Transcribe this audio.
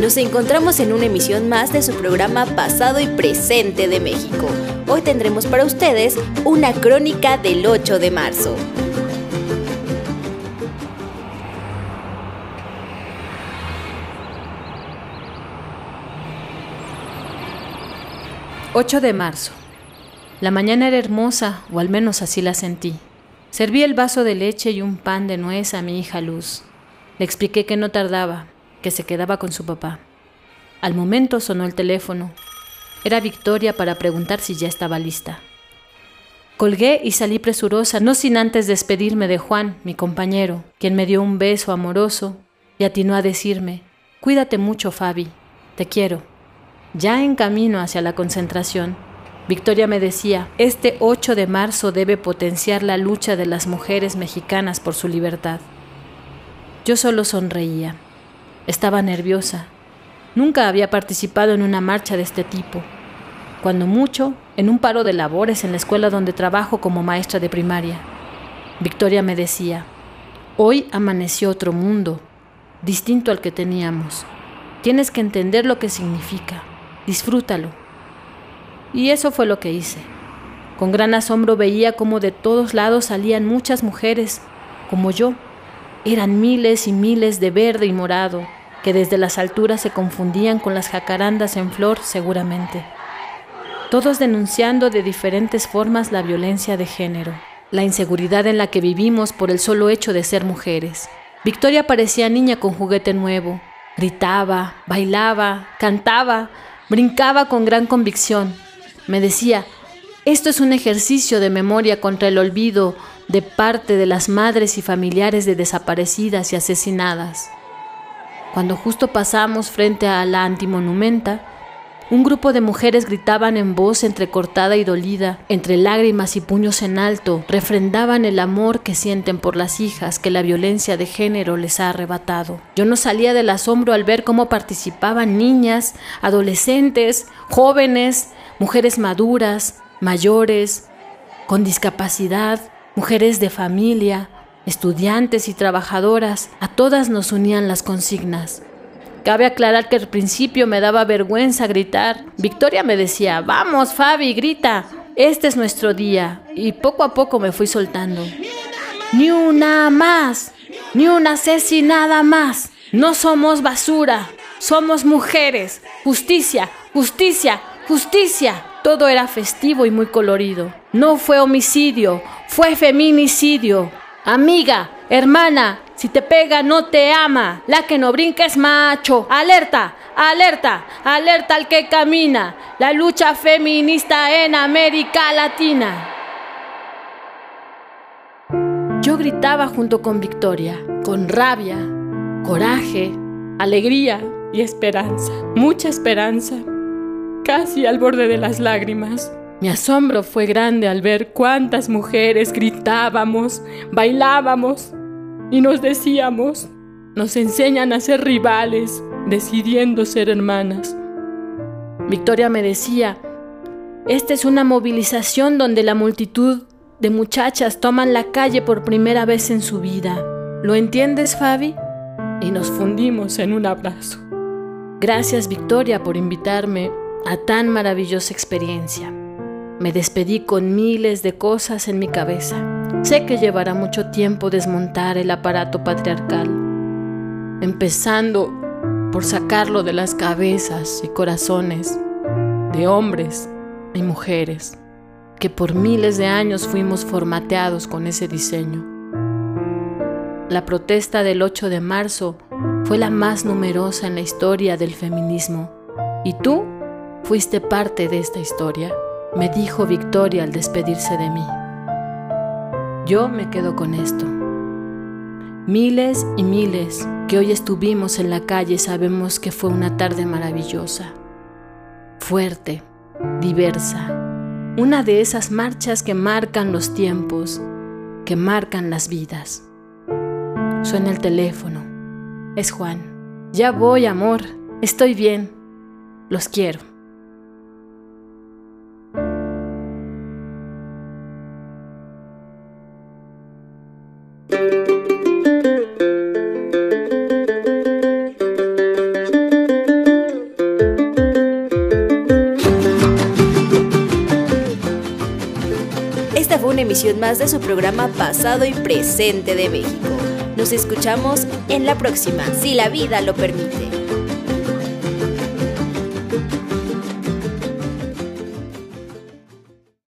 Nos encontramos en una emisión más de su programa Pasado y Presente de México. Hoy tendremos para ustedes una crónica del 8 de marzo. ...8 de marzo... La mañana era hermosa, o al menos así la sentí. Serví el vaso de leche y un pan de nuez a mi hija Luz. Le expliqué que no tardaba, que se quedaba con su papá. Al momento sonó el teléfono. Era Victoria para preguntar si ya estaba lista. Colgué y salí presurosa, no sin antes despedirme de Juan, mi compañero, quien me dio un beso amoroso y atinó a decirme, Cuídate mucho, Fabi, te quiero. Ya en camino hacia la concentración, Victoria me decía, este 8 de marzo debe potenciar la lucha de las mujeres mexicanas por su libertad. Yo solo sonreía. Estaba nerviosa. Nunca había participado en una marcha de este tipo. Cuando mucho, en un paro de labores en la escuela donde trabajo como maestra de primaria. Victoria me decía, hoy amaneció otro mundo, distinto al que teníamos. Tienes que entender lo que significa. Disfrútalo. Y eso fue lo que hice. Con gran asombro veía cómo de todos lados salían muchas mujeres, como yo. Eran miles y miles de verde y morado, que desde las alturas se confundían con las jacarandas en flor seguramente. Todos denunciando de diferentes formas la violencia de género, la inseguridad en la que vivimos por el solo hecho de ser mujeres. Victoria parecía niña con juguete nuevo. Gritaba, bailaba, cantaba, brincaba con gran convicción, me decía, esto es un ejercicio de memoria contra el olvido de parte de las madres y familiares de desaparecidas y asesinadas. Cuando justo pasamos frente a la antimonumenta, un grupo de mujeres gritaban en voz entrecortada y dolida, entre lágrimas y puños en alto, refrendaban el amor que sienten por las hijas que la violencia de género les ha arrebatado. Yo no salía del asombro al ver cómo participaban niñas, adolescentes, jóvenes, mujeres maduras, mayores, con discapacidad, mujeres de familia, estudiantes y trabajadoras, a todas nos unían las consignas. Cabe aclarar que al principio me daba vergüenza gritar. Victoria me decía, vamos Fabi, grita, este es nuestro día. Y poco a poco me fui soltando. Ni una más, ni una asesinada más. No somos basura, somos mujeres. Justicia, justicia, justicia. Todo era festivo y muy colorido. No fue homicidio, fue feminicidio. Amiga, hermana, si te pega, no te ama. La que no brinca es macho. Alerta, alerta, alerta al que camina. La lucha feminista en América Latina. Yo gritaba junto con Victoria, con rabia, coraje, alegría y esperanza. Mucha esperanza. Casi al borde de las lágrimas. Mi asombro fue grande al ver cuántas mujeres gritábamos, bailábamos y nos decíamos, nos enseñan a ser rivales, decidiendo ser hermanas. Victoria me decía, esta es una movilización donde la multitud de muchachas toman la calle por primera vez en su vida. ¿Lo entiendes, Fabi? Y nos fundimos en un abrazo. Gracias, Victoria, por invitarme a tan maravillosa experiencia. Me despedí con miles de cosas en mi cabeza. Sé que llevará mucho tiempo desmontar el aparato patriarcal, empezando por sacarlo de las cabezas y corazones de hombres y mujeres que por miles de años fuimos formateados con ese diseño. La protesta del 8 de marzo fue la más numerosa en la historia del feminismo y tú fuiste parte de esta historia, me dijo Victoria al despedirse de mí. Yo me quedo con esto. Miles y miles que hoy estuvimos en la calle sabemos que fue una tarde maravillosa, fuerte, diversa, una de esas marchas que marcan los tiempos, que marcan las vidas. Suena el teléfono. Es Juan. Ya voy, amor. Estoy bien. Los quiero. Emisión más de su programa Pasado y Presente de México. Nos escuchamos en la próxima, si la vida lo permite.